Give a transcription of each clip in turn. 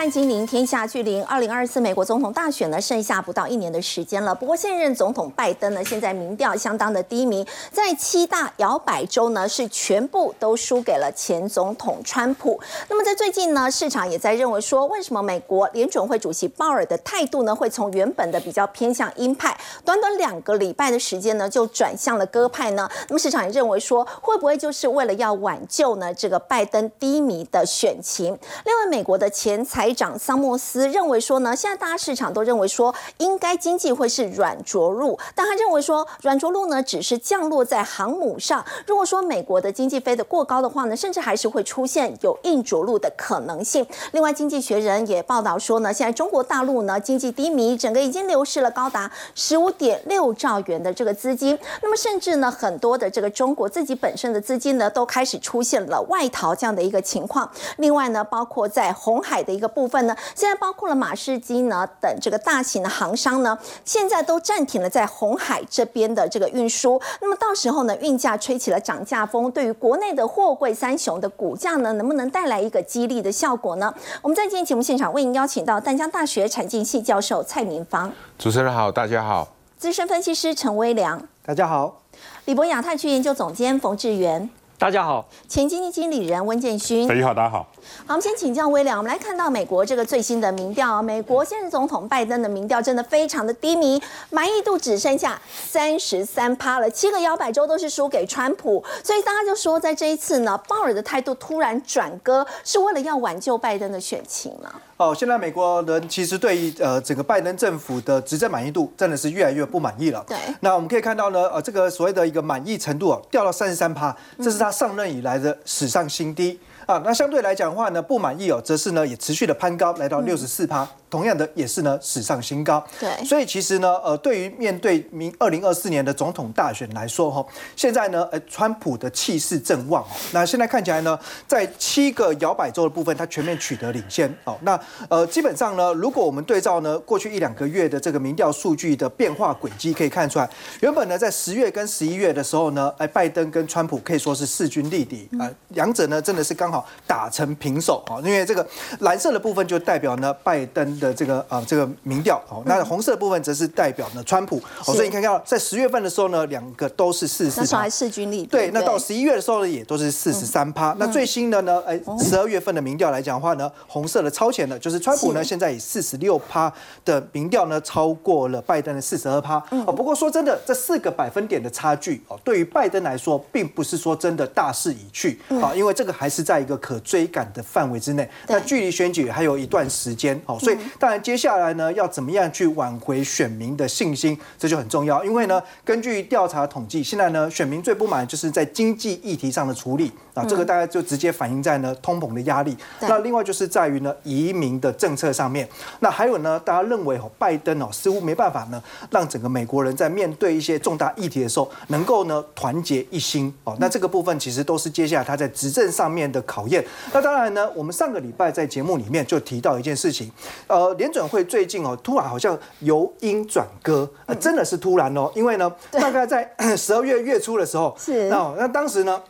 看金陵天下，距离二零二四美国总统大选呢，剩下不到一年的时间了。不过现任总统拜登呢，现在民调相当的低迷，在七大摇摆州呢，是全部都输给了前总统川普。那么在最近呢，市场也在认为说，为什么美国联准会主席鲍尔的态度呢，会从原本的比较偏向鹰派，短短两个礼拜的时间呢，就转向了鸽派呢？那么市场也认为说，会不会就是为了要挽救呢这个拜登低迷的选情？另外，美国的前财长桑莫斯认为说呢，现在大家市场都认为说，应该经济会是软着陆，但他认为说，软着陆呢只是降落在航母上。如果说美国的经济飞得过高的话呢，甚至还是会出现有硬着陆的可能性。另外，经济学人也报道说呢，现在中国大陆呢经济低迷，整个已经流失了高达十五点六兆元的这个资金。那么，甚至呢很多的这个中国自己本身的资金呢，都开始出现了外逃这样的一个情况。另外呢，包括在红海的一个分呢，现在包括了马士基呢等这个大型的航商呢，现在都暂停了在红海这边的这个运输。那么到时候呢，运价吹起了涨价风，对于国内的货柜三雄的股价呢，能不能带来一个激励的效果呢？我们在今天节目现场为您邀请到淡江大学产经系教授蔡明芳，主持人好，大家好，资深分析师陈威良，大家好，李博亚太区研究总监冯志源，大家好，前经济经理人温建勋，大家好，大家好。好，我们先请教威廉。我们来看到美国这个最新的民调，美国现任总统拜登的民调真的非常的低迷，满意度只剩下三十三趴了。七个摇摆州都是输给川普，所以大家就说，在这一次呢，鲍尔的态度突然转割，是为了要挽救拜登的选情吗？哦，现在美国人其实对于呃整个拜登政府的执政满意度真的是越来越不满意了。对，那我们可以看到呢，呃，这个所谓的一个满意程度啊，掉到三十三趴，这是他上任以来的史上新低。啊，那相对来讲的话呢，不满意哦，则是呢也持续的攀高，来到六十四趴，同样的也是呢史上新高。对，所以其实呢，呃，对于面对明二零二四年的总统大选来说哈，现在呢，呃，川普的气势正旺哦，那现在看起来呢，在七个摇摆州的部分，他全面取得领先哦。那呃，基本上呢，如果我们对照呢过去一两个月的这个民调数据的变化轨迹，可以看出来，原本呢在十月跟十一月的时候呢，哎，拜登跟川普可以说是势均力敌啊，两者呢真的是刚好。打成平手啊，因为这个蓝色的部分就代表呢拜登的这个啊这个民调哦，那红色的部分则是代表呢川普哦，所以你看看在十月份的时候呢，两个都是四十四，那时候还势均力敌。对，那到十一月的时候呢，也都是四十三趴。那最新的呢，哎，十二月份的民调来讲的话呢，红色的超前的，就是川普呢现在以四十六趴的民调呢超过了拜登的四十二趴。哦。不过说真的，这四个百分点的差距哦，对于拜登来说，并不是说真的大势已去啊，因为这个还是在一个可追赶的范围之内，那距离选举还有一段时间，哦，所以当然接下来呢，要怎么样去挽回选民的信心，这就很重要。因为呢，根据调查统计，现在呢，选民最不满就是在经济议题上的处理啊，这个大概就直接反映在呢通膨的压力。那另外就是在于呢移民的政策上面。那还有呢，大家认为哦，拜登哦似乎没办法呢，让整个美国人在面对一些重大议题的时候，能够呢团结一心哦。那这个部分其实都是接下来他在执政上面的考验。那当然呢，我们上个礼拜在节目里面就提到一件事情，呃，联准会最近哦，突然好像由鹰转歌，那，真的是突然哦，因为呢，大概在 十二月月初的时候，是那那当时呢。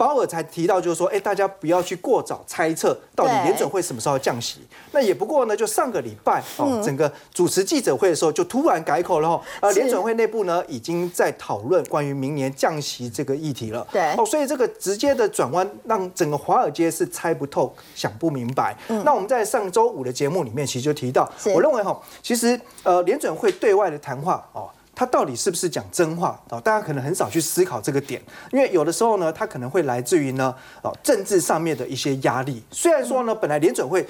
鲍尔才提到，就是说，哎，大家不要去过早猜测到底联准会什么时候降息。那也不过呢，就上个礼拜哦，整个主持记者会的时候，就突然改口了哈。呃，联准会内部呢，已经在讨论关于明年降息这个议题了。对哦，所以这个直接的转弯，让整个华尔街是猜不透、想不明白。那我们在上周五的节目里面，其实就提到，我认为哈，其实呃，联准会对外的谈话哦。他到底是不是讲真话啊？大家可能很少去思考这个点，因为有的时候呢，他可能会来自于呢，哦，政治上面的一些压力。虽然说呢，本来联准会。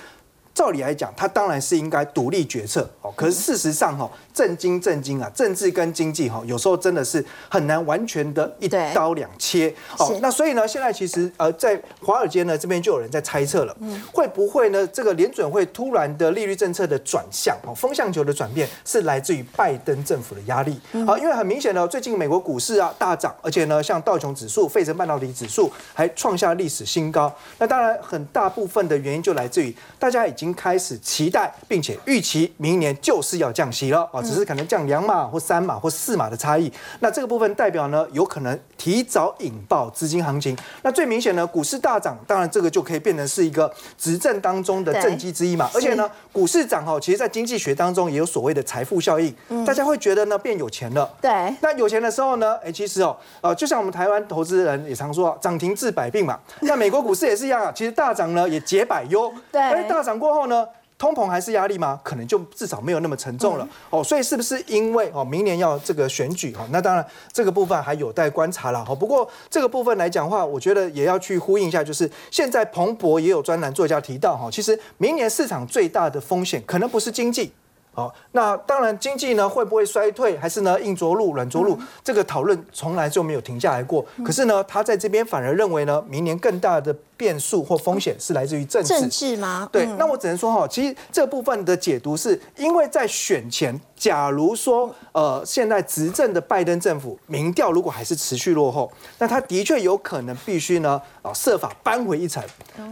照理来讲，他当然是应该独立决策哦。可是事实上，哈，政经政经啊，政治跟经济哈，有时候真的是很难完全的一刀两切哦。那所以呢，现在其实呃，在华尔街呢这边就有人在猜测了，会不会呢？这个联准会突然的利率政策的转向哦，风向球的转变是来自于拜登政府的压力啊。因为很明显呢，最近美国股市啊大涨，而且呢，像道琼指数、费城半导体指数还创下历史新高。那当然，很大部分的原因就来自于大家已经。经开始期待，并且预期明年就是要降息了啊，只是可能降两码或三码或四码的差异。那这个部分代表呢，有可能提早引爆资金行情。那最明显呢，股市大涨，当然这个就可以变成是一个执政当中的政绩之一嘛。而且呢，股市涨哈，其实在经济学当中也有所谓的财富效应，大家会觉得呢变有钱了。对。那有钱的时候呢，哎，其实哦，呃，就像我们台湾投资人也常说，涨停治百病嘛。那美国股市也是一样啊，其实大涨呢也解百忧。对。哎，大涨过后呢？通膨还是压力吗？可能就至少没有那么沉重了哦。所以是不是因为哦明年要这个选举哈？那当然这个部分还有待观察了哈。不过这个部分来讲话，我觉得也要去呼应一下，就是现在彭博也有专栏作家提到哈，其实明年市场最大的风险可能不是经济。好，那当然经济呢会不会衰退，还是呢硬着陆、软着陆？这个讨论从来就没有停下来过。可是呢，他在这边反而认为呢，明年更大的变数或风险是来自于政治。政治吗？对，那我只能说哈，其实这部分的解读是因为在选前，假如说呃现在执政的拜登政府民调如果还是持续落后，那他的确有可能必须呢啊设法扳回一城。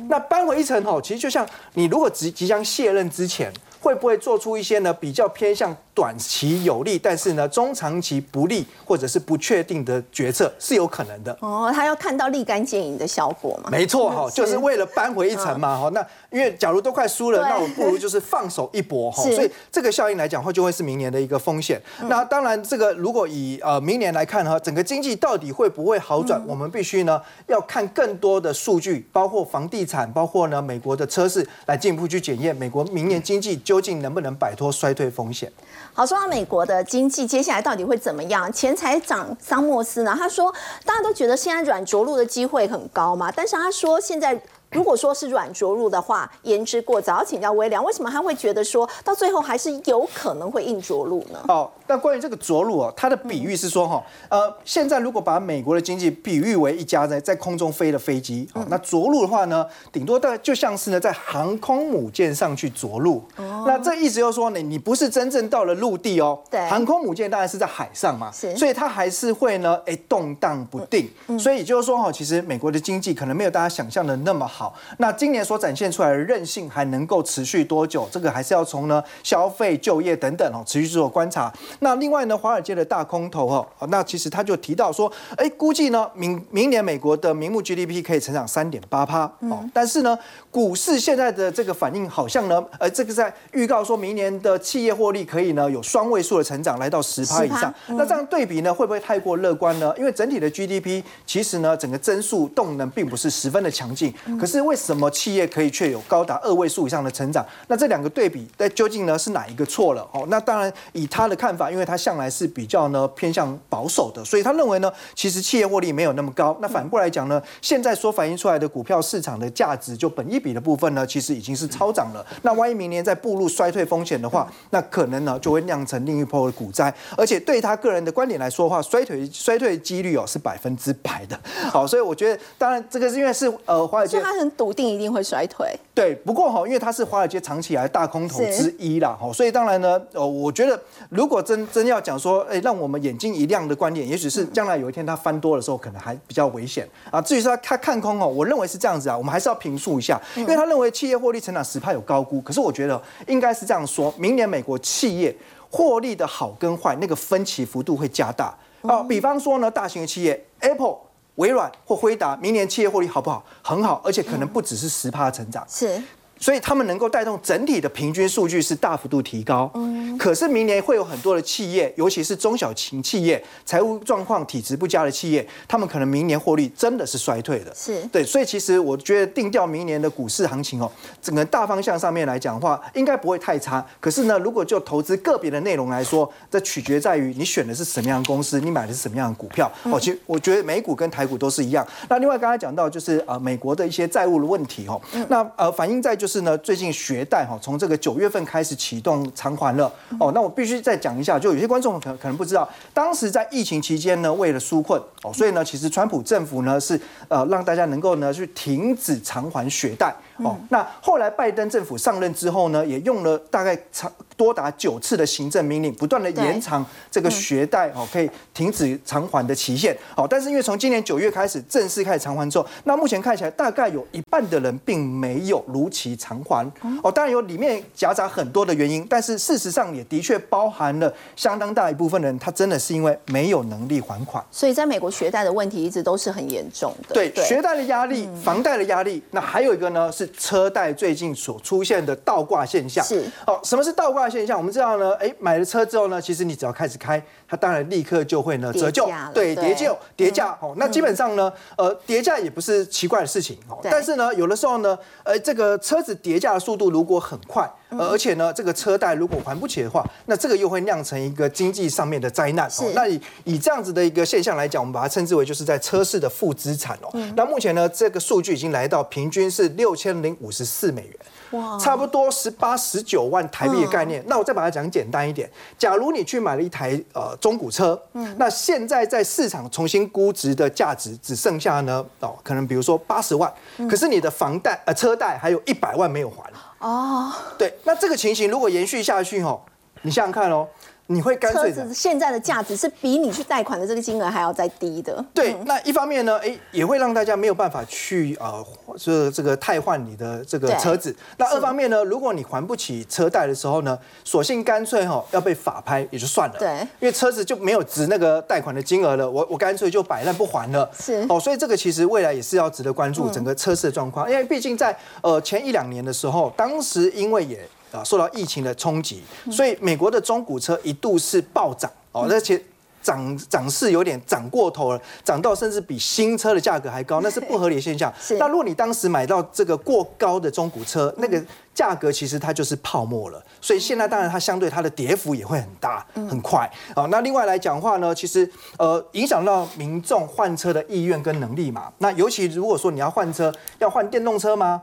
那扳回一城哈，其实就像你如果即即将卸任之前。会不会做出一些呢比较偏向短期有利，但是呢中长期不利或者是不确定的决策是有可能的哦。他要看到立竿见影的效果嘛？没错哈，就是为了扳回一城嘛哈。那因为假如都快输了，那我不如就是放手一搏哈。所以这个效应来讲，会就会是明年的一个风险。那当然，这个如果以呃明年来看哈，整个经济到底会不会好转，我们必须呢要看更多的数据，包括房地产，包括呢美国的车市，来进一步去检验美国明年经济。究竟能不能摆脱衰退风险？好，说到美国的经济接下来到底会怎么样？前财长桑莫斯呢？他说，大家都觉得现在软着陆的机会很高嘛，但是他说现在。如果说是软着陆的话，言之过早。要请教微良，为什么他会觉得说到最后还是有可能会硬着陆呢？哦，那关于这个着陆哦，他的比喻是说哈，呃，现在如果把美国的经济比喻为一架在在空中飞的飞机，哦，那着陆的话呢，顶多大概就像是呢在航空母舰上去着陆。哦，那这意思就是说呢，你不是真正到了陆地哦。对。航空母舰当然是在海上嘛。是。所以它还是会呢，哎，动荡不定。嗯。所以就是说哈，其实美国的经济可能没有大家想象的那么好。那今年所展现出来的韧性还能够持续多久？这个还是要从呢消费、就业等等哦持续做观察。那另外呢，华尔街的大空头哦，那其实他就提到说，哎，估计呢明明年美国的名目 GDP 可以成长三点八趴哦，但是呢，股市现在的这个反应好像呢，呃，这个在预告说明年的企业获利可以呢有双位数的成长，来到十趴以上。那这样对比呢，会不会太过乐观呢？因为整体的 GDP 其实呢，整个增速动能并不是十分的强劲。可是为什么企业可以却有高达二位数以上的成长？那这两个对比，那究竟呢是哪一个错了？哦，那当然以他的看法，因为他向来是比较呢偏向保守的，所以他认为呢，其实企业获利没有那么高。那反过来讲呢，现在所反映出来的股票市场的价值，就本一比的部分呢，其实已经是超涨了。那万一明年再步入衰退风险的话，那可能呢就会酿成另一波的股灾。而且对他个人的观点来说的话，衰退衰退几率哦是百分之百的。好，所以我觉得，当然这个是因为是呃华尔街。很笃定一定会衰退，对。不过哈，因为它是华尔街长期以来大空头之一啦，哈，所以当然呢，呃，我觉得如果真真要讲说，哎，让我们眼睛一亮的观点，也许是将来有一天它翻多的时候，可能还比较危险啊。至于说他看空哦，我认为是这样子啊，我们还是要评述一下，因为他认为企业获利成长十派有高估，可是我觉得应该是这样说，明年美国企业获利的好跟坏，那个分歧幅度会加大啊。比方说呢，大型的企业 Apple。微软或辉达明年企业获利好不好？很好，而且可能不只是十趴成长。是。所以他们能够带动整体的平均数据是大幅度提高。嗯，可是明年会有很多的企业，尤其是中小型企业，财务状况体质不佳的企业，他们可能明年获利真的是衰退的。是对，所以其实我觉得定调明年的股市行情哦，整个大方向上面来讲的话，应该不会太差。可是呢，如果就投资个别的内容来说，这取决在于你选的是什么样的公司，你买的是什么样的股票。哦，其实我觉得美股跟台股都是一样。那另外刚才讲到就是呃美国的一些债务的问题哦，那呃反映在就是是呢最近。学贷哈，从这个九月份开始启动偿还了哦。那我必须再讲一下，就有些观众可可能不知道，当时在疫情期间呢，为了纾困哦，所以呢，其实川普政府呢是呃让大家能够呢去停止偿还学贷哦。那后来拜登政府上任之后呢，也用了大概长多达九次的行政命令，不断的延长这个学贷哦，可以停止偿还的期限。好，但是因为从今年九月开始正式开始偿还之后，那目前看起来大概有一半的人并没有如期偿还。哦，当然有里面夹杂很多的原因，但是事实上也的确包含了相当大一部分人，他真的是因为没有能力还款。所以在美国学贷的问题一直都是很严重的。对，学贷的压力、房贷的压力，那还有一个呢是车贷最近所出现的倒挂现象。是。哦，什么是倒挂现象？我们知道呢，哎，买了车之后呢，其实你只要开始开，它当然立刻就会呢折旧，对，叠旧叠价。哦，那基本上呢，呃，叠价也不是奇怪的事情。哦，但是呢，有的时候呢，呃，这个车子叠价的速度如果很快，而且呢，这个车贷如果还不起的话，那这个又会酿成一个经济上面的灾难。哦，那以以这样子的一个现象来讲，我们把它称之为就是在车市的负资产哦。那目前呢，这个数据已经来到平均是六千零五十四美元。哇，差不多十八、十九万台币的概念。那我再把它讲简单一点，假如你去买了一台呃中古车，嗯，那现在在市场重新估值的价值只剩下呢哦，可能比如说八十万，可是你的房贷呃车贷还有一百万没有还。哦，对，那这个情形如果延续下去哦，你想想看哦。你会干脆的，现在的价值是比你去贷款的这个金额还要再低的。对，那一方面呢，哎，也会让大家没有办法去呃，这这个汰换你的这个车子。那二方面呢，如果你还不起车贷的时候呢，索性干脆哈要被法拍也就算了。对，因为车子就没有值那个贷款的金额了，我我干脆就摆烂不还了。是哦，所以这个其实未来也是要值得关注整个车市的状况，因为毕竟在呃前一两年的时候，当时因为也。啊，受到疫情的冲击，所以美国的中古车一度是暴涨哦，而且涨涨势有点涨过头了，涨到甚至比新车的价格还高，那是不合理的现象。那如果你当时买到这个过高的中古车，那个价格其实它就是泡沫了。所以现在当然它相对它的跌幅也会很大很快啊。那另外来讲话呢，其实呃影响到民众换车的意愿跟能力嘛。那尤其如果说你要换车，要换电动车吗？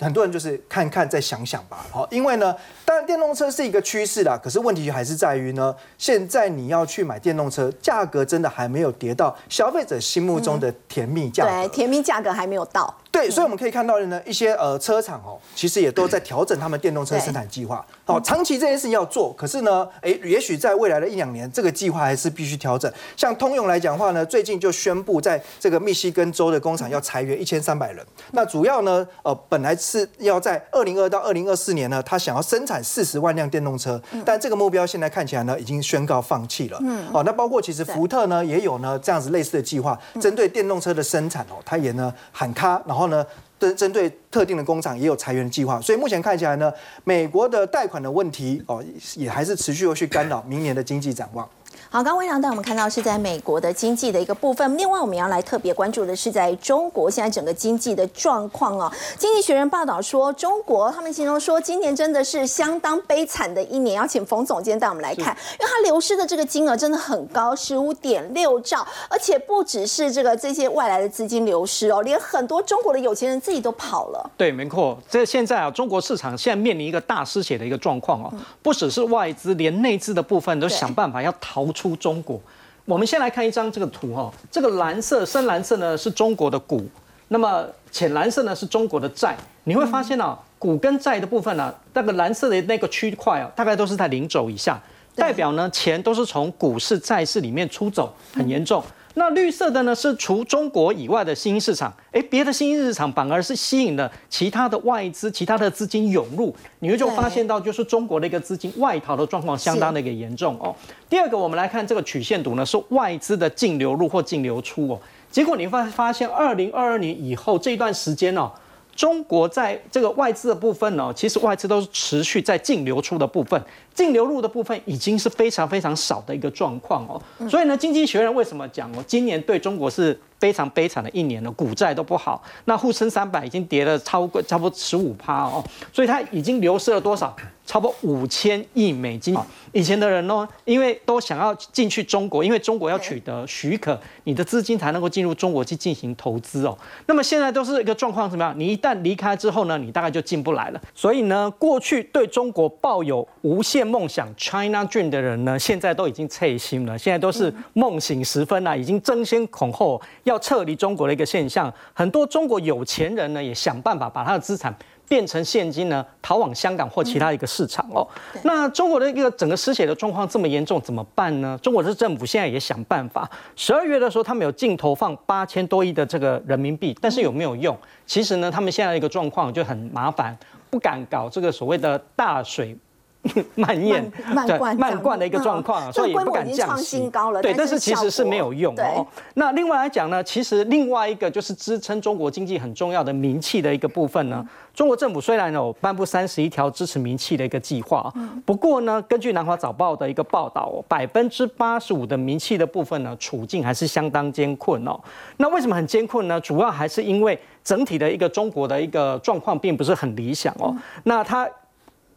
哦。很多人就是看看再想想吧，好，因为呢，当然电动车是一个趋势啦，可是问题还是在于呢，现在你要去买电动车，价格真的还没有跌到消费者心目中的甜蜜价格，对，甜蜜价格还没有到。对，所以我们可以看到的呢，一些呃车厂哦，其实也都在调整他们电动车生产计划。好，长期这件事情要做，可是呢，哎，也许在未来的一两年，这个计划还是必须调整。像通用来讲话呢，最近就宣布在这个密西根州的工厂要裁员一千三百人。那主要呢，呃，本来是要在二零二到二零二四年呢，他想要生产四十万辆电动车，但这个目标现在看起来呢，已经宣告放弃了。嗯，哦，那包括其实福特呢，也有呢这样子类似的计划，针对电动车的生产哦，他也呢喊卡，然后。然后呢，针针对特定的工厂也有裁员的计划，所以目前看起来呢，美国的贷款的问题哦，也还是持续会去干扰明年的经济展望。好，刚刚微良带我们看到是在美国的经济的一个部分。另外，我们要来特别关注的是在中国现在整个经济的状况哦。经济学人报道说，中国他们形容说，今年真的是相当悲惨的一年。要请冯总监带我们来看，因为它流失的这个金额真的很高，十五点六兆，而且不只是这个这些外来的资金流失哦，连很多中国的有钱人自己都跑了。对，没错。这现在啊，中国市场现在面临一个大失血的一个状况哦，不只是外资，连内资的部分都想办法要逃逃。出中国，我们先来看一张这个图哈，这个蓝色、深蓝色呢是中国的股，那么浅蓝色呢是中国的债。你会发现啊，股跟债的部分呢，那个蓝色的那个区块啊，大概都是在零轴以下，代表呢钱都是从股市、债市里面出走，很严重。那绿色的呢是除中国以外的新兴市场，哎，别的新兴市场反而是吸引了其他的外资、其他的资金涌入，你会就发现到就是中国的一个资金外逃的状况相当的一个严重哦。第二个，我们来看这个曲线图呢，是外资的净流入或净流出哦。结果你会发现，二零二二年以后这一段时间哦。中国在这个外资的部分呢，其实外资都是持续在净流出的部分，净流入的部分已经是非常非常少的一个状况哦。所以呢，经济学人为什么讲哦，今年对中国是非常悲惨的一年了，股债都不好，那沪深三百已经跌了超过差不多十五趴哦，所以它已经流失了多少？差不多五千亿美金。以前的人呢，因为都想要进去中国，因为中国要取得许可，你的资金才能够进入中国去进行投资哦。那么现在都是一个状况怎么样？你一旦离开之后呢，你大概就进不来了。所以呢，过去对中国抱有无限梦想 China Dream 的人呢，现在都已经撤心了，现在都是梦醒时分了，已经争先恐后要撤离中国的一个现象。很多中国有钱人呢，也想办法把他的资产。变成现金呢，逃往香港或其他一个市场哦。那中国的一个整个失血的状况这么严重，怎么办呢？中国的政府现在也想办法。十二月的时候，他们有净投放八千多亿的这个人民币，但是有没有用？其实呢，他们现在一个状况就很麻烦，不敢搞这个所谓的大水。慢咽、对慢灌的一个状况，所以也不敢降息。对，但是其实是没有用哦。那另外来讲呢，其实另外一个就是支撑中国经济很重要的名气的一个部分呢。中国政府虽然有颁布三十一条支持名气的一个计划，不过呢，根据南华早报的一个报道，百分之八十五的名气的部分呢，处境还是相当艰困哦。那为什么很艰困呢？主要还是因为整体的一个中国的一个状况并不是很理想哦。那它。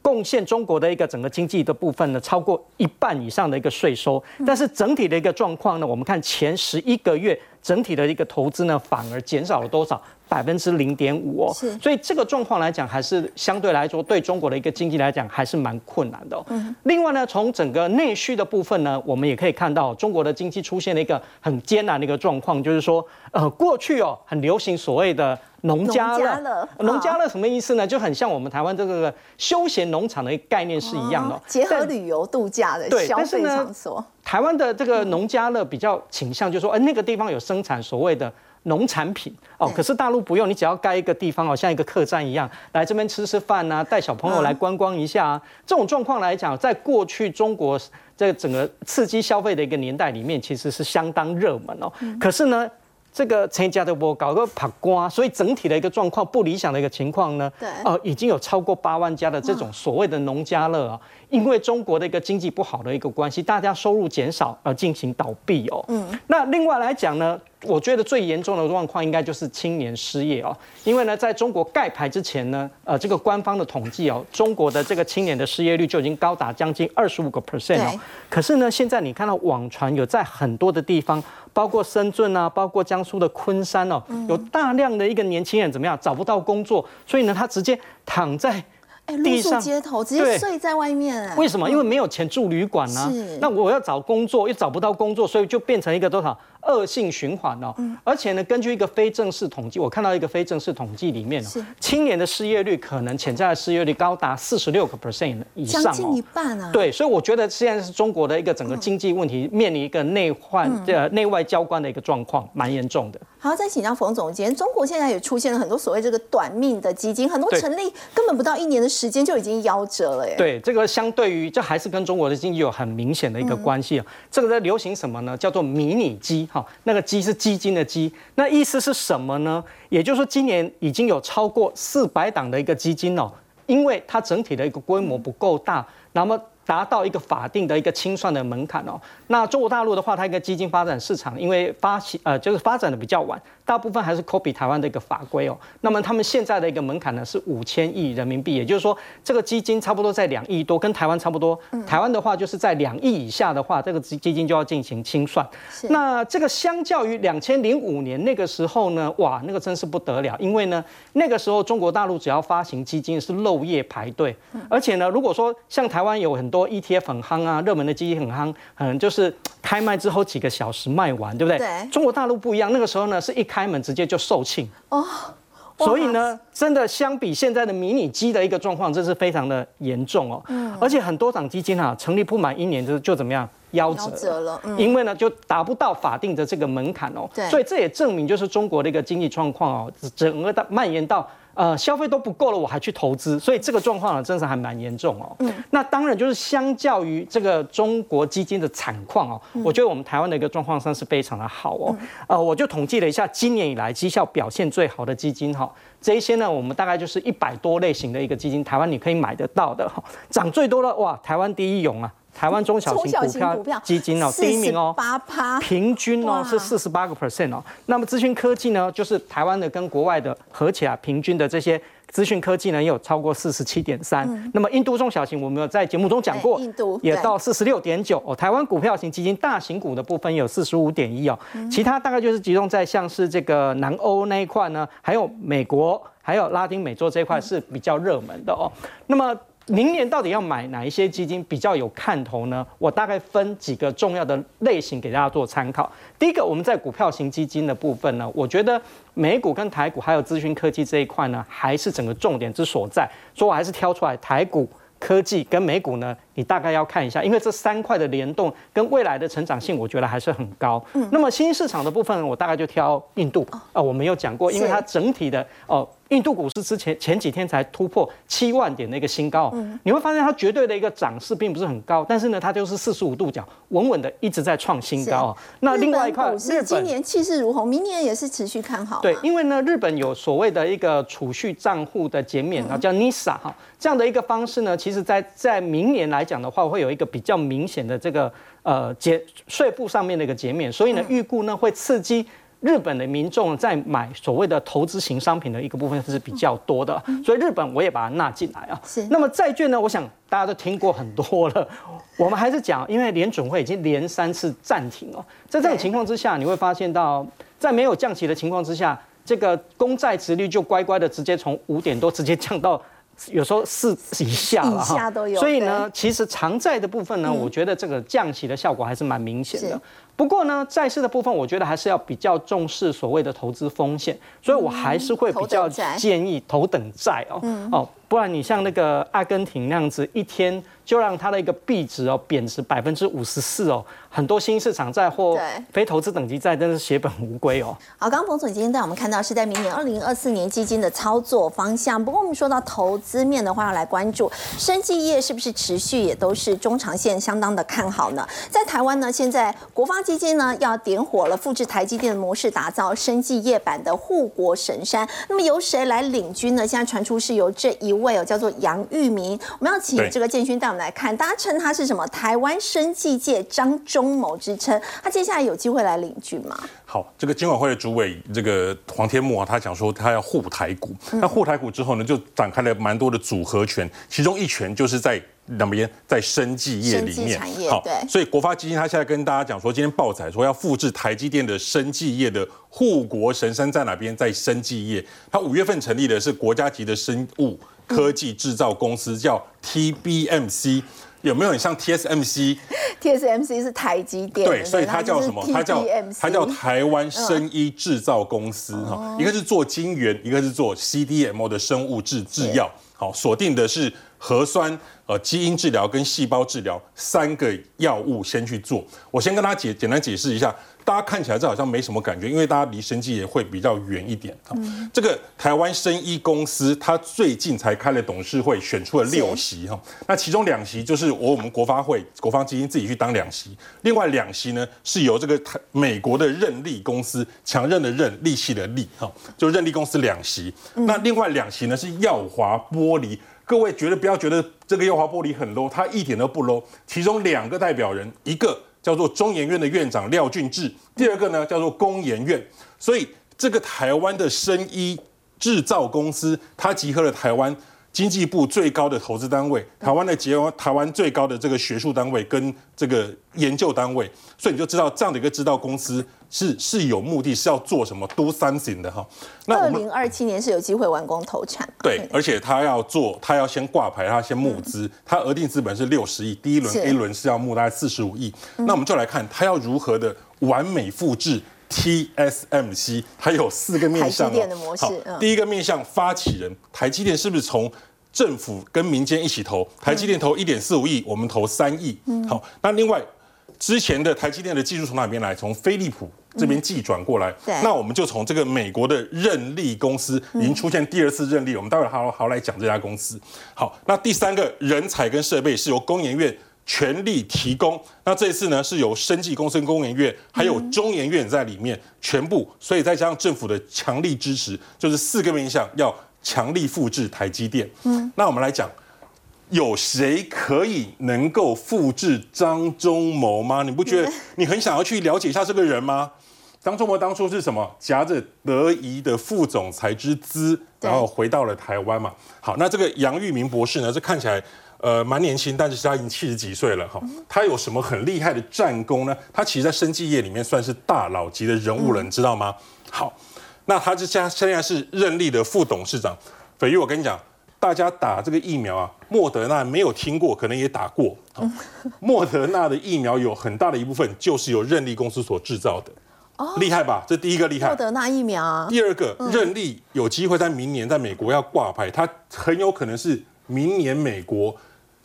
贡献中国的一个整个经济的部分呢，超过一半以上的一个税收，但是整体的一个状况呢，我们看前十一个月整体的一个投资呢，反而减少了多少？百分之零点五哦。所以这个状况来讲，还是相对来说对中国的一个经济来讲，还是蛮困难的。嗯。另外呢，从整个内需的部分呢，我们也可以看到中国的经济出现了一个很艰难的一个状况，就是说，呃，过去哦很流行所谓的。农家乐，农家乐什么意思呢？就很像我们台湾这个休闲农场的概念是一样的，结合旅游度假的消费场所。台湾的这个农家乐比较倾向，就说，哎，那个地方有生产所谓的农产品哦，可是大陆不用，你只要盖一个地方哦，像一个客栈一样，来这边吃吃饭啊，带小朋友来观光一下啊。这种状况来讲，在过去中国这整个刺激消费的一个年代里面，其实是相当热门哦。可是呢？这个陈家的波搞个爬瓜，所以整体的一个状况不理想的一个情况呢，对，呃，已经有超过八万家的这种所谓的农家乐啊，因为中国的一个经济不好的一个关系，大家收入减少而进行倒闭哦。嗯，那另外来讲呢，我觉得最严重的状况应该就是青年失业哦，因为呢，在中国盖牌之前呢，呃，这个官方的统计哦，中国的这个青年的失业率就已经高达将近二十五个 percent 哦。可是呢，现在你看到网传有在很多的地方。包括深圳啊，包括江苏的昆山哦，有大量的一个年轻人怎么样找不到工作，所以呢，他直接躺在哎，露宿街头，直接睡在外面。为什么？因为没有钱住旅馆呢。那我要找工作又找不到工作，所以就变成一个多少？恶性循环哦，而且呢，根据一个非正式统计，我看到一个非正式统计里面，青年的失业率可能潜在的失业率高达四十六个 percent 以上哦，将近一半啊。对，所以我觉得现在是中国的一个整个经济问题面临一个内患呃内外交关的一个状况，蛮严重的。好，再请教冯总监，中国现在也出现了很多所谓这个短命的基金，很多成立根本不到一年的时间就已经夭折了耶。对，这个相对于这还是跟中国的经济有很明显的一个关系啊。这个在流行什么呢？叫做迷你基好，那个基是基金的基，那意思是什么呢？也就是说，今年已经有超过四百档的一个基金哦，因为它整体的一个规模不够大，那么。达到一个法定的一个清算的门槛哦。那中国大陆的话，它一个基金发展市场，因为发起呃就是发展的比较晚，大部分还是 copy 台湾的一个法规哦。那么他们现在的一个门槛呢是五千亿人民币，也就是说这个基金差不多在两亿多，跟台湾差不多。台湾的话就是在两亿以下的话，这个基基金就要进行清算。那这个相较于两千零五年那个时候呢，哇，那个真是不得了，因为呢那个时候中国大陆只要发行基金是漏夜排队，而且呢如果说像台湾有很多 ETF 很夯啊，热门的基金很夯，可能就是开卖之后几个小时卖完，对不对？对。中国大陆不一样，那个时候呢是一开门直接就售罄哦。所以呢，真的相比现在的迷你基的一个状况，这是非常的严重哦。嗯。而且很多档基金啊，成立不满一年就就怎么样夭折了，嗯因为呢就达不到法定的这个门槛哦。对。所以这也证明就是中国的一个经济状况哦，整个的蔓延到。呃，消费都不够了，我还去投资，所以这个状况呢，真是还蛮严重哦。嗯，那当然就是相较于这个中国基金的惨况哦，我觉得我们台湾的一个状况算是非常的好哦。呃，我就统计了一下今年以来绩效表现最好的基金哈，这一些呢，我们大概就是一百多类型的一个基金，台湾你可以买得到的哈，涨最多的哇，台湾第一勇啊。台湾中小型股票基金哦，第一名哦，八趴，平均哦是四十八个 percent 哦。那么资讯科技呢，就是台湾的跟国外的合起来平均的这些资讯科技呢，也有超过四十七点三。那么印度中小型，我们有在节目中讲过，印度也到四十六点九哦。台湾股票型基金大型股的部分有四十五点一哦，其他大概就是集中在像是这个南欧那一块呢，还有美国，还有拉丁美洲这一块是比较热门的哦。那么明年到底要买哪一些基金比较有看头呢？我大概分几个重要的类型给大家做参考。第一个，我们在股票型基金的部分呢，我觉得美股跟台股还有资讯科技这一块呢，还是整个重点之所在，所以我还是挑出来台股。科技跟美股呢，你大概要看一下，因为这三块的联动跟未来的成长性，我觉得还是很高。嗯，那么新兴市场的部分，我大概就挑印度啊，我没有讲过，因为它整体的哦。印度股市之前前几天才突破七万点的一个新高，你会发现它绝对的一个涨势并不是很高，但是呢，它就是四十五度角，稳稳的一直在创新高啊。那另外一块，日本今年气势如虹，明年也是持续看好。对，因为呢，日本有所谓的一个储蓄账户的减免啊，叫 NISA 哈，这样的一个方式呢，其实在在明年来讲的话，会有一个比较明显的这个呃减税负上面的一个减免，所以呢，预估呢会刺激。日本的民众在买所谓的投资型商品的一个部分是比较多的，所以日本我也把它纳进来啊。是。那么债券呢？我想大家都听过很多了，我们还是讲，因为联准会已经连三次暂停哦，在这种情况之下，你会发现到在没有降息的情况之下，这个公债值率就乖乖的直接从五点多直接降到。有时候四以下了哈，所以呢，其实偿债的部分呢，我觉得这个降息的效果还是蛮明显的。不过呢，债市的部分，我觉得还是要比较重视所谓的投资风险，所以我还是会比较建议头等债哦。哦，不然你像那个阿根廷那样子，一天就让它的一个币值哦贬值百分之五十四哦。很多新市场债或非投资等级债真是血本无归哦。好，刚刚冯总今天带我们看到是在明年二零二四年基金的操作方向。不过我们说到投资面的话，要来关注生技业是不是持续也都是中长线相当的看好呢？在台湾呢，现在国发基金呢要点火了，复制台积电的模式，打造生技业版的护国神山。那么由谁来领军呢？现在传出是由这一位哦，叫做杨玉明。我们要请这个建勋带我们来看，大家称他是什么？台湾生技界张中。中谋之称，他接下来有机会来领军吗？好，这个金管会的主委这个黄天木啊，他讲说他要护台股，那护台股之后呢，就展开了蛮多的组合拳，其中一拳就是在哪边，在生技业里面。好，对。所以国发基金他现在跟大家讲说，今天报载说要复制台积电的生技业的护国神山在哪边，在生技业。他五月份成立的是国家级的生物科技制造公司，叫 TBMC。有没有很像 TSMC？TSMC 是台积电，对，所以它叫什么？它叫它叫台湾生医制造公司哈，一个是做晶圆，一个是做 CDMO 的生物制制药，好，锁定的是核酸。呃，基因治疗跟细胞治疗三个药物先去做。我先跟大家解简单解释一下，大家看起来这好像没什么感觉，因为大家离生技也会比较远一点啊。这个台湾生医公司，它最近才开了董事会，选出了六席哈。那其中两席就是我我们国发会国方基金自己去当两席，另外两席呢是由这个台美国的任力公司强韧的韧利器的利哈，就任力公司两席。那另外两席呢是耀华玻璃。各位觉得不要觉得这个耀华玻璃很 low，它一点都不 low。其中两个代表人，一个叫做中研院的院长廖俊志，第二个呢叫做工研院。所以这个台湾的生医制造公司，它集合了台湾。经济部最高的投资单位，台湾的结台湾最高的这个学术单位跟这个研究单位，所以你就知道这样的一个制造公司是是有目的，是要做什么，do something 的哈。那二零二七年是有机会完工投产。对，而且他要做，他要先挂牌，他先募资，他额定资本是六十亿，第一轮 A 轮是要募大概四十五亿。那我们就来看他要如何的完美复制。TSMC 还有四个面向哦。好，第一个面向发起人，台积电是不是从政府跟民间一起投？台积电投一点四五亿，我们投三亿。好，那另外之前的台积电的技术从哪边来？从飞利浦这边寄转过来。那我们就从这个美国的任利公司已经出现第二次任利，我们待会好好来讲这家公司。好，那第三个人才跟设备是由工研院。全力提供。那这一次呢，是由生技公司、工研院还有中研院在里面全部，所以再加上政府的强力支持，就是四个面向要强力复制台积电。嗯，那我们来讲，有谁可以能够复制张忠谋吗？你不觉得 你很想要去了解一下这个人吗？张忠谋当初是什么？夹着德仪的副总裁之资，然后回到了台湾嘛。好，那这个杨玉明博士呢？这看起来。呃，蛮年轻，但是他已经七十几岁了哈。他有什么很厉害的战功呢？他其实，在生技业里面算是大佬级的人物了，你知道吗？好，那他就现现在是任力的副董事长。斐玉，我跟你讲，大家打这个疫苗啊，莫德纳没有听过，可能也打过。莫德纳的疫苗有很大的一部分就是由任力公司所制造的，厉害吧？这第一个厉害。莫德纳疫苗。啊第二个，任力有机会在明年在美国要挂牌，它很有可能是明年美国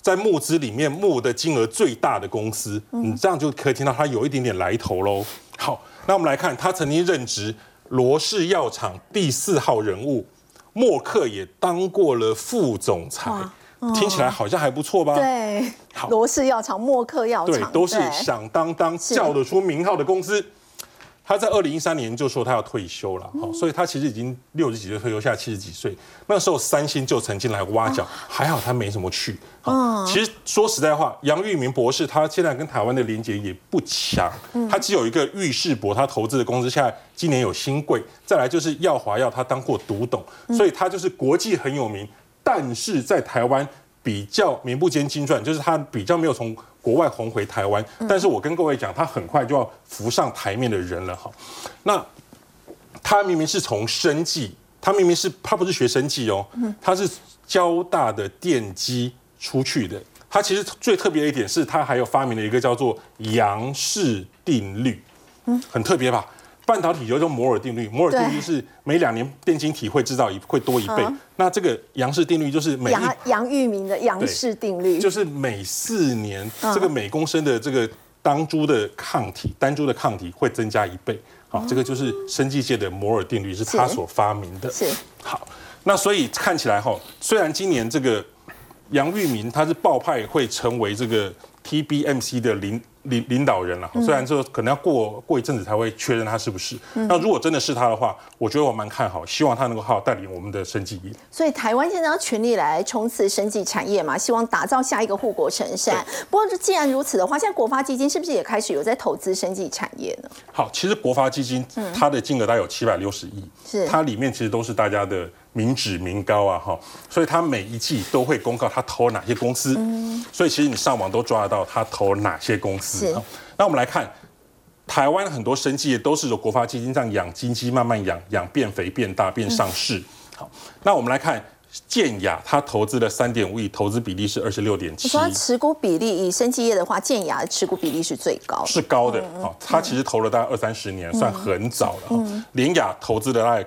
在募资里面募的金额最大的公司。你这样就可以听到它有一点点来头喽。好，那我们来看，他曾经任职罗氏药厂第四号人物，默克也当过了副总裁。听起来好像还不错吧？对，罗氏药厂、默克药厂，对，都是响当当叫得出名号的公司。他在二零一三年就说他要退休了，好，所以他其实已经六十几岁退休，现在七十几岁。那时候三星就曾经来挖角，还好他没什么去。嗯，其实说实在话，杨玉明博士他现在跟台湾的连接也不强，他只有一个玉世博，他投资的公司现在今年有新贵，再来就是耀华耀，他当过独董，所以他就是国际很有名。但是在台湾比较名不见经传，就是他比较没有从国外红回台湾。但是我跟各位讲，他很快就要浮上台面的人了哈。那他明明是从生计，他明明是他不是学生计哦，他是交大的电机出去的。他其实最特别的一点是他还有发明了一个叫做杨氏定律，嗯，很特别吧？半导体有一种摩尔定律，摩尔定律是每两年电晶体会制造一会多一倍。那这个杨氏定律就是每杨杨玉明的杨氏定律，就是每四年这个每公升的这个当株的抗体，单株的抗体会增加一倍。好，这个就是生技界的摩尔定律，是他所发明的。是好，那所以看起来哈，虽然今年这个杨玉明他是爆派会成为这个 TBMC 的领。领领导人了，虽然说可能要过过一阵子才会确认他是不是。那如果真的是他的话，我觉得我蛮看好，希望他能够好好带领我们的生技业。所以台湾现在要全力来冲刺生技产业嘛，希望打造下一个护国神山。不过既然如此的话，现在国发基金是不是也开始有在投资生技产业呢？好，其实国发基金它的金额大概有七百六十亿，是它里面其实都是大家的。民脂民膏啊，哈，所以他每一季都会公告他投了哪些公司，所以其实你上网都抓得到他投了哪些公司。那我们来看，台湾很多生技业都是由国发基金这样养金鸡，慢慢养养变肥变大变上市。好，那我们来看建雅，他投资了三点五亿，投资比例是二十六点七。说持股比例以生技业的话，建雅的持股比例是最高，是高的。好，他其实投了大概二三十年，算很早了。联雅投资的大概。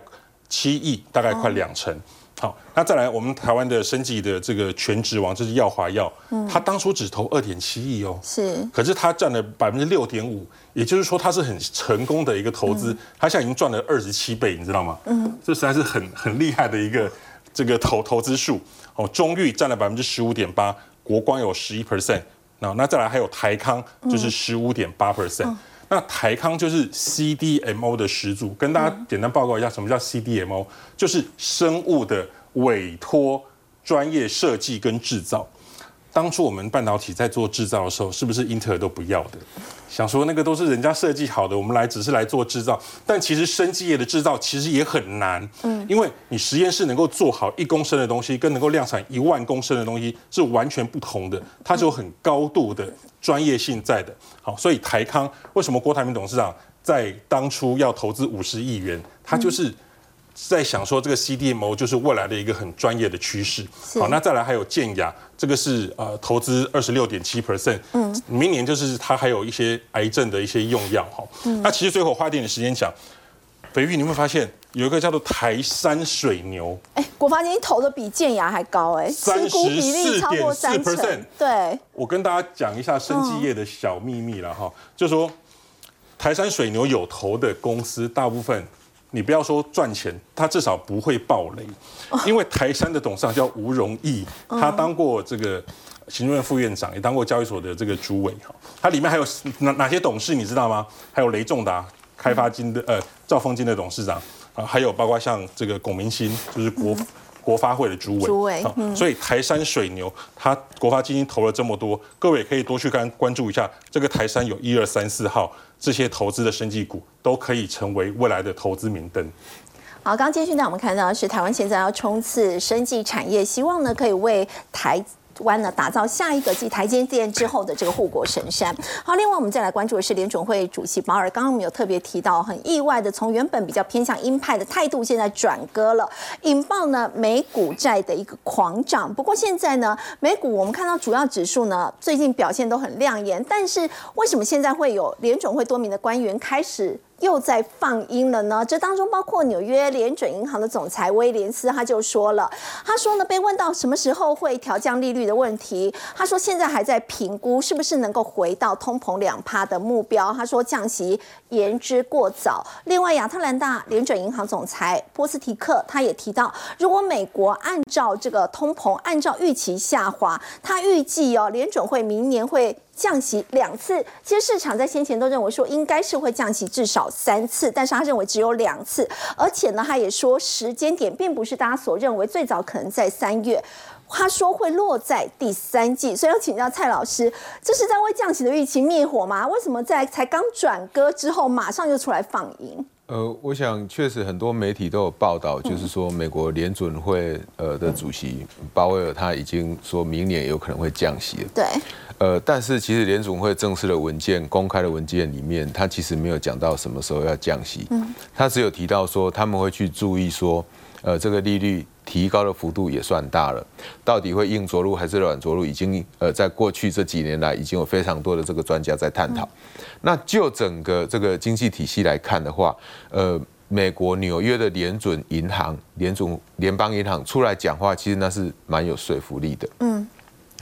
七亿，大概快两成。好，那再来，我们台湾的生技的这个全职王，这是耀华药，他当初只投二点七亿哦，是，可是他占了百分之六点五，也就是说，他是很成功的一个投资，他现在已经赚了二十七倍，你知道吗？嗯，这实在是很很厉害的一个这个投投资数。哦，中裕占了百分之十五点八，国光有十一 percent，那那再来还有台康，就是十五点八 percent。那台康就是 CDMO 的始祖，跟大家简单报告一下，什么叫 CDMO？就是生物的委托、专业设计跟制造。当初我们半导体在做制造的时候，是不是英特尔都不要的？想说那个都是人家设计好的，我们来只是来做制造。但其实生技业的制造其实也很难，嗯，因为你实验室能够做好一公升的东西，跟能够量产一万公升的东西是完全不同的，它是有很高度的专业性在的。好，所以台康为什么郭台铭董事长在当初要投资五十亿元，他就是。在想说这个 CDMO 就是未来的一个很专业的趋势。好，那再来还有健雅，这个是呃投资二十六点七 percent。嗯，明年就是它还有一些癌症的一些用药哈。嗯，那其实最后花一点时间讲，肥玉你会发现有一个叫做台山水牛。哎，国发基金投的比健雅还高哎，三十四点四 percent。对，我跟大家讲一下生技业的小秘密了哈，就说台山水牛有投的公司大部分。你不要说赚钱，他至少不会暴雷，因为台山的董事长叫吴荣义，他当过这个行政院副院长，也当过交易所的这个主委哈。他里面还有哪哪些董事你知道吗？还有雷仲达开发金的呃兆丰金的董事长啊，还有包括像这个龚明鑫，就是国国发会的主委。主委，所以台山水牛，它国发基金投了这么多，各位可以多去看关注一下这个台山有一二三四号。这些投资的生技股都可以成为未来的投资明灯。好，刚刚接续呢，我们看到是台湾现在要冲刺生技产业，希望呢可以为台湾呢，打造下一个继台积电之后的这个护国神山。好，另外我们再来关注的是联准会主席鲍尔，刚刚我们有特别提到，很意外的从原本比较偏向鹰派的态度，现在转割了，引爆呢美股债的一个狂涨。不过现在呢，美股我们看到主要指数呢最近表现都很亮眼，但是为什么现在会有联准会多名的官员开始？又在放音了呢？这当中包括纽约联准银行的总裁威廉斯，他就说了，他说呢，被问到什么时候会调降利率的问题，他说现在还在评估是不是能够回到通膨两趴的目标。他说降息言之过早。另外，亚特兰大联准银行总裁波斯提克他也提到，如果美国按照这个通膨按照预期下滑，他预计哦联准会明年会。降息两次，其实市场在先前都认为说应该是会降息至少三次，但是他认为只有两次，而且呢，他也说时间点并不是大家所认为最早可能在三月，他说会落在第三季，所以要请教蔡老师，这是在为降息的预期灭火吗？为什么在才刚转歌之后，马上就出来放音？呃，我想确实很多媒体都有报道，就是说美国联准会呃的主席鲍威尔他已经说明年有可能会降息了。对。呃，但是其实联总会正式的文件、公开的文件里面，他其实没有讲到什么时候要降息。嗯。他只有提到说他们会去注意说，呃，这个利率提高的幅度也算大了，到底会硬着陆还是软着陆，已经呃在过去这几年来已经有非常多的这个专家在探讨。那就整个这个经济体系来看的话，呃，美国纽约的联准银行、联总联邦银行出来讲话，其实那是蛮有说服力的。嗯，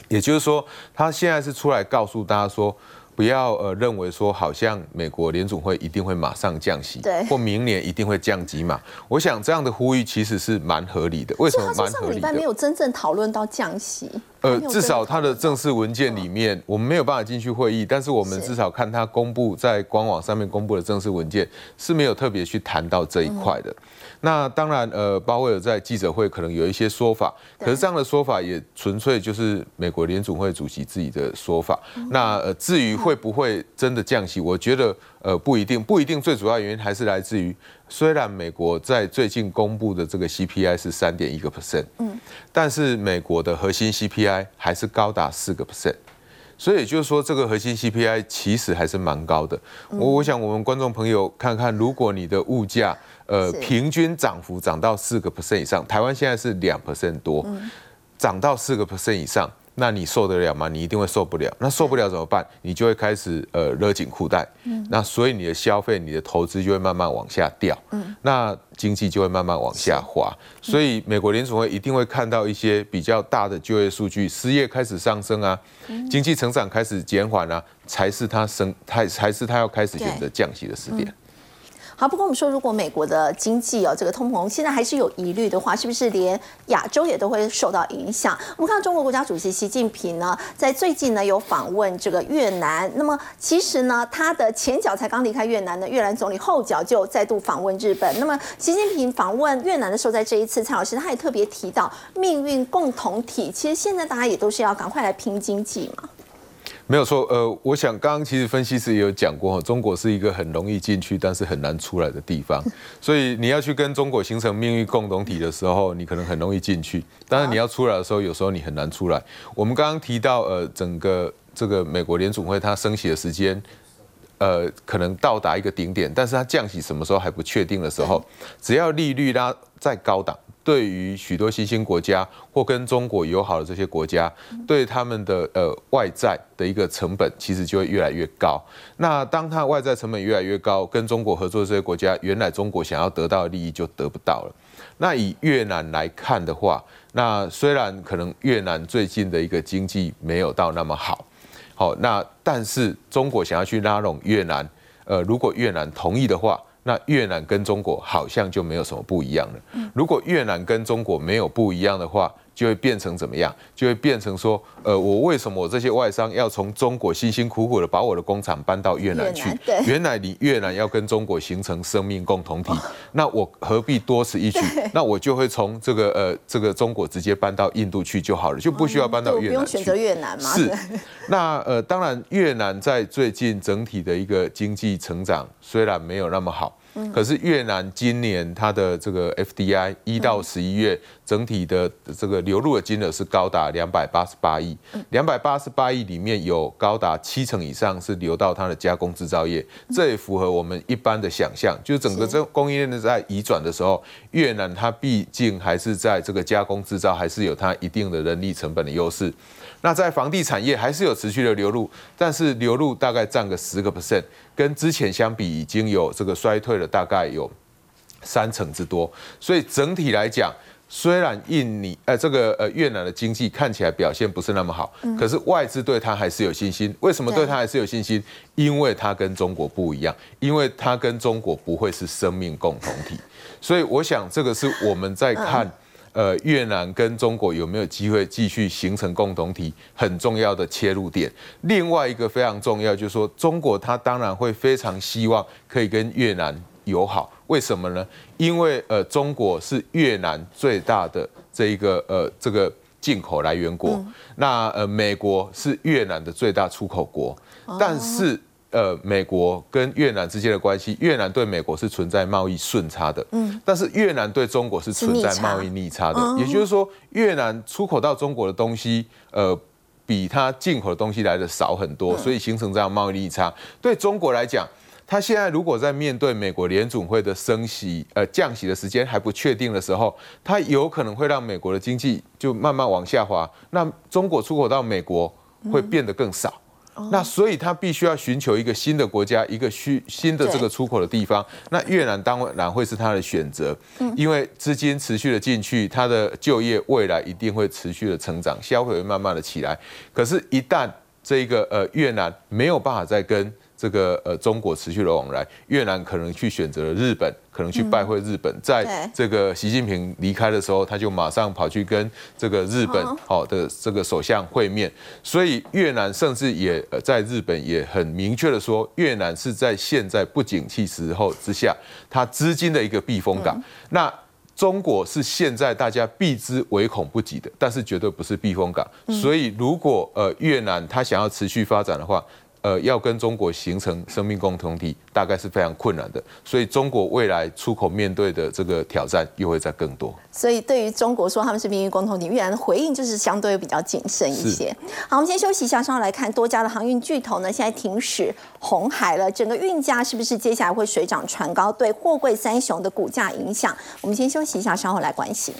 也就是说，他现在是出来告诉大家说。不要呃认为说好像美国联总会一定会马上降息，对，或明年一定会降级嘛？我想这样的呼吁其实是蛮合理的。为什么蛮合理的？上礼拜没有真正讨论到降息。呃，至少他的正式文件里面，我们没有办法进去会议，但是我们至少看他公布在官网上面公布的正式文件是没有特别去谈到这一块的。那当然，呃，鲍威尔在记者会可能有一些说法，可是这样的说法也纯粹就是美国联储会主席自己的说法。那呃，至于会不会真的降息，我觉得呃不一定，不一定。最主要原因还是来自于，虽然美国在最近公布的这个 CPI 是三点一个 percent，嗯，但是美国的核心 CPI 还是高达四个 percent，所以也就是说，这个核心 CPI 其实还是蛮高的。我我想我们观众朋友看看，如果你的物价呃平均涨幅涨到四个 percent 以上，台湾现在是两 percent 多，涨到四个 percent 以上。那你受得了吗？你一定会受不了。那受不了怎么办？你就会开始呃勒紧裤带。嗯。那所以你的消费、你的投资就会慢慢往下掉。嗯。那经济就会慢慢往下滑。所以美国联储会一定会看到一些比较大的就业数据，失业开始上升啊，经济成长开始减缓啊，才是他升，才才是他要开始选择降息的时点。好，不过我们说，如果美国的经济哦，这个通膨现在还是有疑虑的话，是不是连亚洲也都会受到影响？我们看到中国国家主席习近平呢，在最近呢有访问这个越南。那么其实呢，他的前脚才刚离开越南呢，越南总理后脚就再度访问日本。那么习近平访问越南的时候，在这一次，蔡老师他也特别提到命运共同体。其实现在大家也都是要赶快来拼经济嘛。没有错，呃，我想刚刚其实分析师也有讲过，中国是一个很容易进去，但是很难出来的地方。所以你要去跟中国形成命运共同体的时候，你可能很容易进去，但是你要出来的时候，有时候你很难出来。我们刚刚提到，呃，整个这个美国联储会它升息的时间，呃，可能到达一个顶点，但是它降息什么时候还不确定的时候，只要利率拉在高档。对于许多新兴国家或跟中国友好的这些国家，对他们的呃外债的一个成本，其实就会越来越高。那当它外债成本越来越高，跟中国合作的这些国家，原来中国想要得到的利益就得不到了。那以越南来看的话，那虽然可能越南最近的一个经济没有到那么好，好，那但是中国想要去拉拢越南，呃，如果越南同意的话。那越南跟中国好像就没有什么不一样了。如果越南跟中国没有不一样的话，就会变成怎么样？就会变成说，呃，我为什么我这些外商要从中国辛辛苦苦的把我的工厂搬到越南去？原来你越南要跟中国形成生命共同体，那我何必多此一举？那我就会从这个呃这个中国直接搬到印度去就好了，就不需要搬到越南去。不用选择越南吗？是。那呃，当然越南在最近整体的一个经济成长虽然没有那么好。可是越南今年它的这个 FDI 一到十一月整体的这个流入的金额是高达两百八十八亿，两百八十八亿里面有高达七成以上是流到它的加工制造业，这也符合我们一般的想象，就是整个这供应链的在移转的时候，越南它毕竟还是在这个加工制造还是有它一定的人力成本的优势。那在房地产业还是有持续的流入，但是流入大概占个十个 percent，跟之前相比已经有这个衰退了，大概有三成之多。所以整体来讲，虽然印尼呃这个呃越南的经济看起来表现不是那么好，可是外资对它还是有信心。为什么对它还是有信心？因为它跟中国不一样，因为它跟中国不会是生命共同体。所以我想这个是我们在看。呃，越南跟中国有没有机会继续形成共同体，很重要的切入点。另外一个非常重要，就是说中国它当然会非常希望可以跟越南友好。为什么呢？因为呃，中国是越南最大的这一个呃这个进口来源国，那呃美国是越南的最大出口国，但是。呃，美国跟越南之间的关系，越南对美国是存在贸易顺差的，嗯，但是越南对中国是存在贸易逆差的，也就是说，越南出口到中国的东西，呃，比它进口的东西来的少很多，所以形成这样贸易逆差。对中国来讲，它现在如果在面对美国联总会的升息、呃降息的时间还不确定的时候，它有可能会让美国的经济就慢慢往下滑，那中国出口到美国会变得更少。那所以他必须要寻求一个新的国家，一个需新的这个出口的地方。那越南当然会是他的选择，因为资金持续的进去，他的就业未来一定会持续的成长，消费会慢慢的起来。可是，一旦这个呃越南没有办法再跟这个呃中国持续的往来，越南可能去选择了日本。可能去拜会日本，在这个习近平离开的时候，他就马上跑去跟这个日本好的这个首相会面。所以越南甚至也在日本也很明确的说，越南是在现在不景气时候之下，它资金的一个避风港。那中国是现在大家避之唯恐不及的，但是绝对不是避风港。所以如果呃越南它想要持续发展的话，呃，要跟中国形成生命共同体，大概是非常困难的。所以，中国未来出口面对的这个挑战又会在更多。所以，对于中国说他们是命运共同体，越南的回应就是相对比较谨慎一些。好，我们先休息一下，稍后来看多家的航运巨头呢，现在停驶红海了，整个运价是不是接下来会水涨船高？对货柜三雄的股价影响？我们先休息一下，稍后来关心。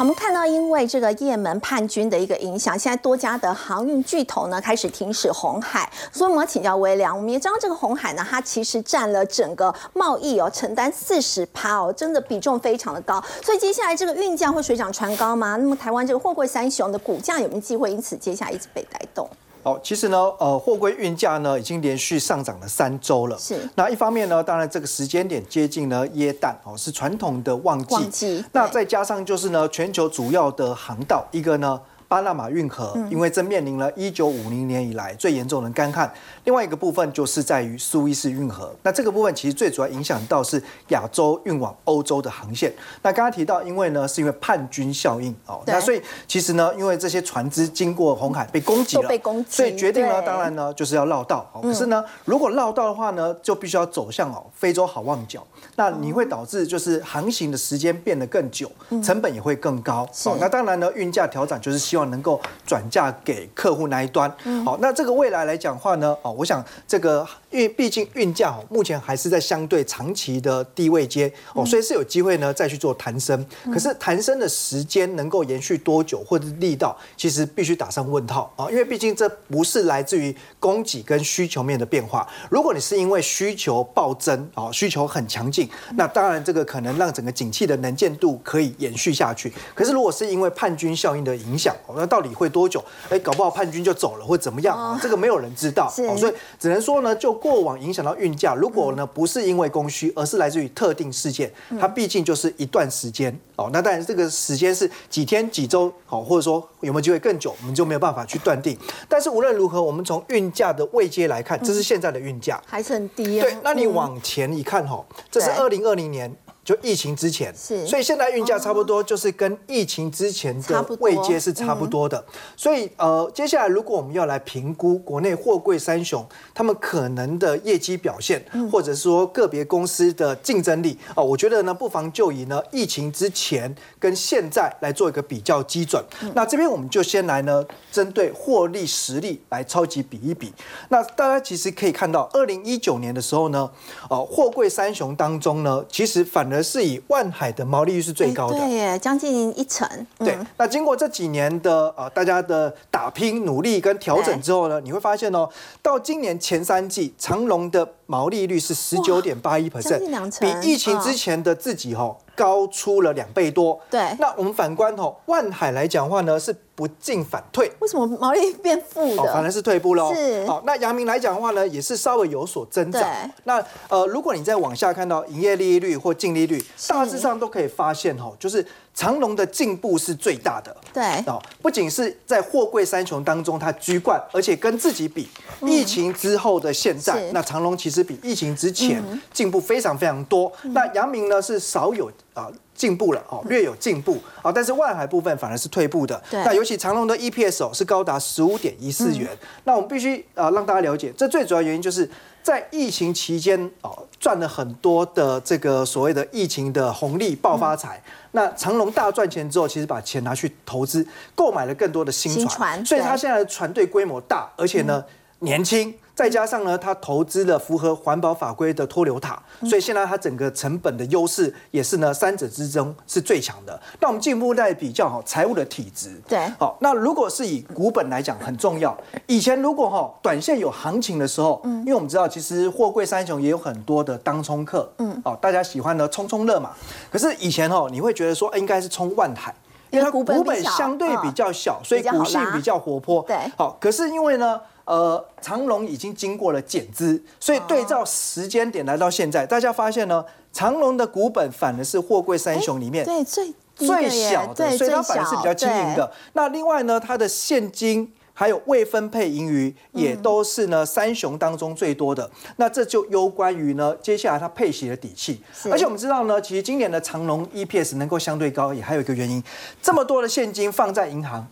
我们看到，因为这个也门叛军的一个影响，现在多家的航运巨头呢开始停驶红海。所以我们要请教微良，我们也知道这个红海呢，它其实占了整个贸易哦，承担四十趴哦，真的比重非常的高。所以接下来这个运价会水涨船高吗？那么台湾这个货柜三雄的股价有没有机会因此接下来一直被带动？好，其实呢，呃，货柜运价呢已经连续上涨了三周了。是。那一方面呢，当然这个时间点接近呢耶诞哦，是传统的旺季。旺季。那再加上就是呢，全球主要的航道一个呢。巴拿马运河，因为正面临了一九五零年以来最严重的干旱。另外一个部分就是在于苏伊士运河，那这个部分其实最主要影响到是亚洲运往欧洲的航线。那刚刚提到，因为呢是因为叛军效应哦，那所以其实呢，因为这些船只经过红海被攻击了，被攻击，所以决定呢，当然呢就是要绕道。可是呢，如果绕道的话呢，就必须要走向哦非洲好望角，那你会导致就是航行的时间变得更久，成本也会更高。哦，那当然呢，运价调整就是希望能够转嫁给客户那一端。好，那这个未来来讲话呢，哦，我想这个。因为毕竟运价哦，目前还是在相对长期的低位阶哦，所以是有机会呢再去做弹升。可是弹升的时间能够延续多久，或者力道，其实必须打上问号啊。因为毕竟这不是来自于供给跟需求面的变化。如果你是因为需求暴增啊，需求很强劲，那当然这个可能让整个景气的能见度可以延续下去。可是如果是因为叛军效应的影响，那到底会多久？哎，搞不好叛军就走了，或怎么样？这个没有人知道。所以只能说呢，就过往影响到运价，如果呢不是因为供需，而是来自于特定事件，它毕竟就是一段时间哦。那当然这个时间是几天、几周，好，或者说有没有机会更久，我们就没有办法去断定。但是无论如何，我们从运价的位阶来看，这是现在的运价，还是很低。对，那你往前一看哈，这是二零二零年。就疫情之前，是，所以现在运价差不多就是跟疫情之前的位阶是差不多的。所以呃，接下来如果我们要来评估国内货柜三雄他们可能的业绩表现，或者说个别公司的竞争力啊，我觉得呢，不妨就以呢疫情之前跟现在来做一个比较基准。那这边我们就先来呢，针对获利实力来超级比一比。那大家其实可以看到，二零一九年的时候呢，呃，货柜三雄当中呢，其实反而是以万海的毛利率是最高的，对耶，将近一成。对，那经过这几年的呃大家的打拼、努力跟调整之后呢，你会发现哦，到今年前三季，长隆的毛利率是十九点八一 percent，比疫情之前的自己哦高出了两倍多。对，那我们反观哦，万海来讲话呢是。不进反退，为什么毛利变负的？反而是退步喽。是，好，那阳明来讲的话呢，也是稍微有所增长。那呃，如果你再往下看到营业利率或净利率，大致上都可以发现哈，就是长隆的进步是最大的。对，哦，不仅是在货柜三雄当中它居冠，而且跟自己比，疫情之后的现在，那长隆其实比疫情之前进步非常非常多。那阳明呢是少有啊。进步了哦，略有进步啊，但是万海部分反而是退步的。那尤其长隆的 EPS 哦是高达十五点一四元。那我们必须啊让大家了解，这最主要原因就是在疫情期间哦赚了很多的这个所谓的疫情的红利爆发财。那长隆大赚钱之后，其实把钱拿去投资，购买了更多的新船，所以他现在的船队规模大，而且呢年轻。再加上呢，它投资了符合环保法规的脱硫塔，所以现在它整个成本的优势也是呢三者之中是最强的。那我们进一步再比较哈财务的体质，对，好，那如果是以股本来讲很重要。以前如果哈短线有行情的时候，嗯，因为我们知道其实货柜三雄也有很多的当冲客，嗯，哦，大家喜欢呢冲冲乐嘛。可是以前哦，你会觉得说应该是冲万海，因为它股本相对比较小，所以股性比较活泼，对，好，可是因为呢。呃，长隆已经经过了减资，所以对照时间点来到现在，大家发现呢，长隆的股本反而是货柜三雄里面对最最小的，所以它反而是比较轻盈的。那另外呢，它的现金还有未分配盈余也都是呢三雄当中最多的。那这就攸关于呢接下来它配息的底气。而且我们知道呢，其实今年的长隆 EPS 能够相对高，也还有一个原因，这么多的现金放在银行。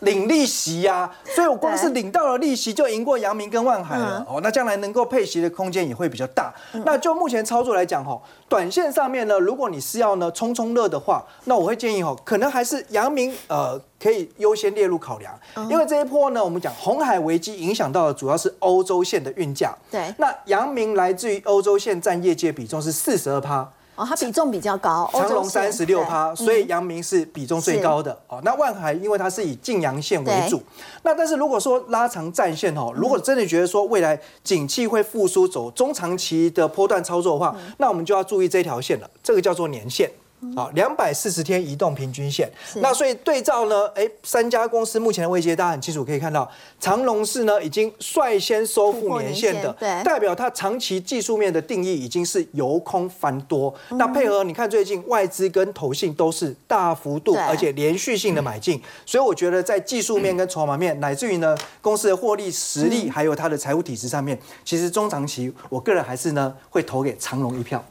领利息呀，所以我光是领到了利息就赢过阳明跟万海了哦。那将来能够配息的空间也会比较大。那就目前操作来讲哈，短线上面呢，如果你是要呢冲冲乐的话，那我会建议哈，可能还是阳明呃可以优先列入考量，因为这一波呢，我们讲红海危机影响到的主要是欧洲线的运价。对，那阳明来自于欧洲线占业界比重是四十二趴。哦，它比重比较高，长隆三十六趴，所以阳明是比重最高的。哦，那万海因为它是以晋阳线为主，那但是如果说拉长战线哦，如果真的觉得说未来景气会复苏，走中长期的波段操作的话，那我们就要注意这条线了，这个叫做年线。好，两百四十天移动平均线。那所以对照呢，哎，三家公司目前的位阶，大家很清楚可以看到，长隆是呢已经率先收复年线的，对，代表它长期技术面的定义已经是由空翻多。那配合你看最近外资跟投信都是大幅度而且连续性的买进，所以我觉得在技术面跟筹码面，乃至于呢公司的获利实力，还有它的财务体制上面，其实中长期我个人还是呢会投给长隆一票。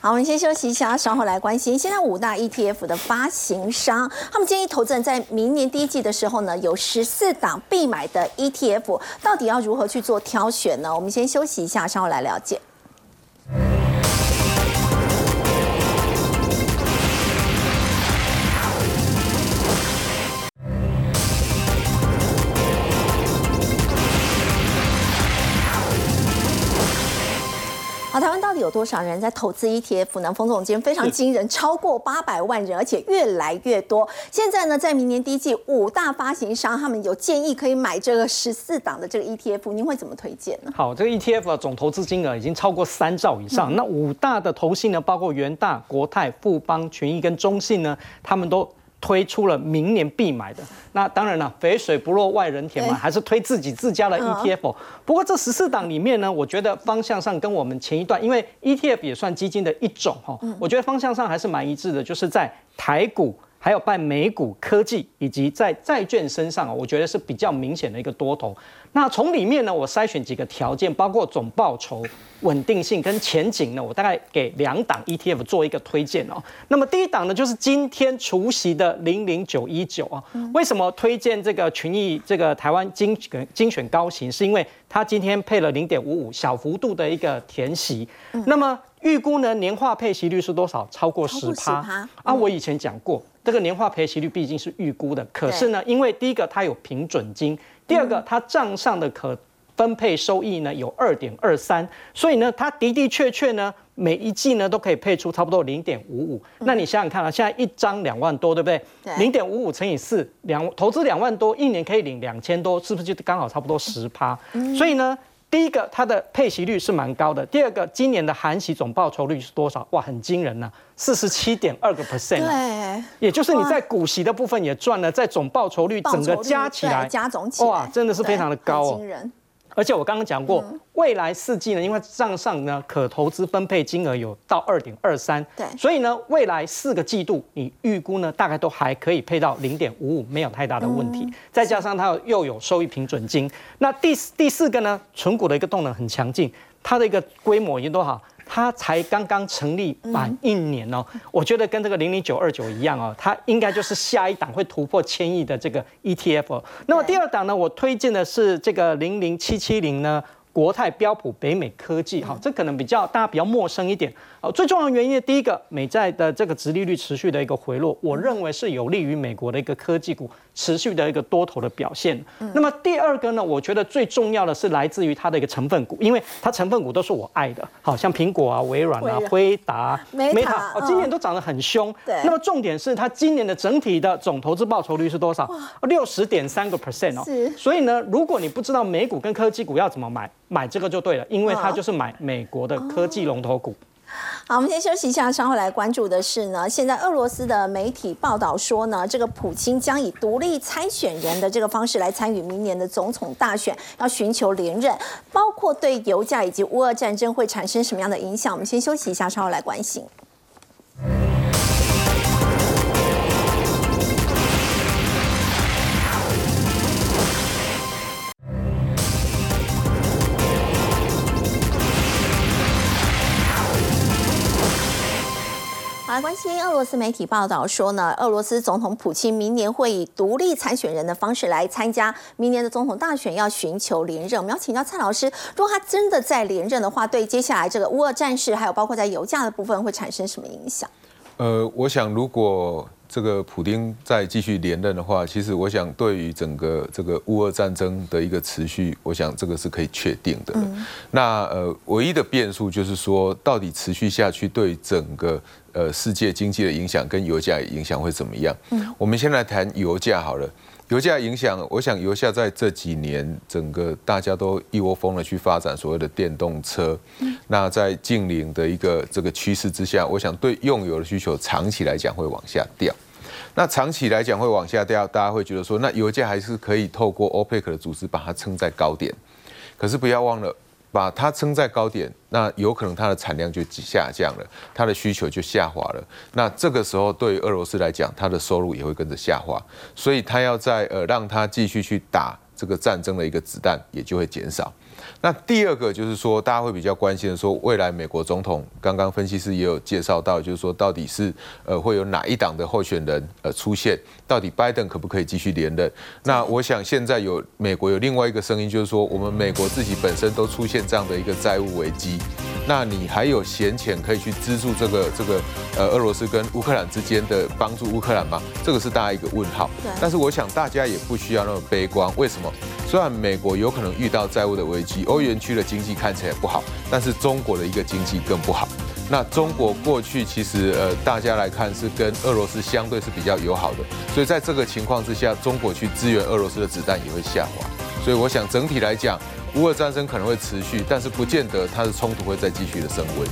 好，我们先休息一下，稍后来关心。现在五大 ETF 的发行商，他们建议投资人在明年第一季的时候呢，有十四档必买的 ETF，到底要如何去做挑选呢？我们先休息一下，稍后来了解。好，台湾有多少人在投资 ETF 呢？冯总监非常惊人，超过八百万人，而且越来越多。现在呢，在明年第一季，五大发行商他们有建议可以买这个十四档的这个 ETF，您会怎么推荐呢？好，这个 ETF 的总投资金额已经超过三兆以上。那五大的投信呢，包括元大、国泰、富邦、群益跟中信呢，他们都。推出了明年必买的。那当然了，肥水不落外人田嘛，还是推自己自家的 ETF。不过这十四档里面呢，我觉得方向上跟我们前一段，因为 ETF 也算基金的一种哈，我觉得方向上还是蛮一致的，就是在台股。还有办美股、科技以及在债券身上我觉得是比较明显的一个多头。那从里面呢，我筛选几个条件，包括总报酬、稳定性跟前景呢，我大概给两档 ETF 做一个推荐哦。那么第一档呢，就是今天除夕的零零九一九啊。为什么推荐这个群益这个台湾精选精选高型？是因为它今天配了零点五五小幅度的一个填息。那么预估呢，年化配息率是多少？超过十趴啊！我以前讲过。这个年化配息率毕竟是预估的，可是呢，因为第一个它有平准金，第二个它账上的可分配收益呢有二点二三，所以呢，它的的确确呢每一季呢都可以配出差不多零点五五。那你想想看啊，现在一张两万多，对不对？零点五五乘以四，两投资两万多，一年可以领两千多，是不是就刚好差不多十趴？所以呢。第一个，它的配息率是蛮高的。第二个，今年的含息总报酬率是多少？哇，很惊人呐，四十七点二个 percent。对，也就是你在股息的部分也赚了，在总报酬率整个加起来，加总起来，哇，真的是非常的高哦。惊人。而且我刚刚讲过，未来四季呢，因为账上呢可投资分配金额有到二点二三，对，所以呢未来四个季度你预估呢大概都还可以配到零点五五，没有太大的问题。再加上它又有收益平准金，那第第四个呢，存股的一个动能很强劲，它的一个规模已经多少？它才刚刚成立满一年哦，我觉得跟这个零零九二九一样哦，它应该就是下一档会突破千亿的这个 ETF。那么第二档呢，我推荐的是这个零零七七零呢。国泰标普北美科技，哈，这可能比较大家比较陌生一点。哦，最重要的原因，第一个，美债的这个殖利率持续的一个回落，我认为是有利于美国的一个科技股持续的一个多头的表现。那么第二个呢，我觉得最重要的是来自于它的一个成分股，因为它成分股都是我爱的，好像苹果啊、微软啊、辉达、Meta，哦，今年都涨得很凶。对。那么重点是它今年的整体的总投资报酬率是多少？六十点三个 percent 哦。是。所以呢，如果你不知道美股跟科技股要怎么买，买这个就对了，因为它就是买美国的科技龙头股。好，我们先休息一下，稍后来关注的是呢，现在俄罗斯的媒体报道说呢，这个普京将以独立参选人的这个方式来参与明年的总统大选，要寻求连任，包括对油价以及乌俄战争会产生什么样的影响？我们先休息一下，稍后来关心。来关心俄罗斯媒体报道说呢，俄罗斯总统普京明年会以独立参选人的方式来参加明年的总统大选，要寻求连任。我们要请教蔡老师，如果他真的在连任的话，对接下来这个乌俄战事，还有包括在油价的部分，会产生什么影响？呃，我想如果。这个普丁再继续连任的话，其实我想对于整个这个乌俄战争的一个持续，我想这个是可以确定的。那呃，唯一的变数就是说，到底持续下去对整个呃世界经济的影响跟油价影响会怎么样？我们先来谈油价好了。油价影响，我想油价在这几年整个大家都一窝蜂的去发展所谓的电动车，那在近零的一个这个趋势之下，我想对用油的需求长期来讲会往下掉。那长期来讲会往下掉，大家会觉得说，那油价还是可以透过 OPEC 的组织把它撑在高点，可是不要忘了。把它撑在高点，那有可能它的产量就下降了，它的需求就下滑了。那这个时候对于俄罗斯来讲，它的收入也会跟着下滑，所以它要在呃让它继续去打这个战争的一个子弹也就会减少。那第二个就是说，大家会比较关心的说，未来美国总统刚刚分析师也有介绍到，就是说到底是呃会有哪一党的候选人呃出现，到底拜登可不可以继续连任？那我想现在有美国有另外一个声音，就是说我们美国自己本身都出现这样的一个债务危机，那你还有闲钱可以去资助这个这个呃俄罗斯跟乌克兰之间的帮助乌克兰吗？这个是大家一个问号。但是我想大家也不需要那么悲观，为什么？虽然美国有可能遇到债务的危机，欧元区的经济看起来不好，但是中国的一个经济更不好。那中国过去其实呃，大家来看是跟俄罗斯相对是比较友好的，所以在这个情况之下，中国去支援俄罗斯的子弹也会下滑。所以我想整体来讲，乌俄战争可能会持续，但是不见得它的冲突会再继续的升温。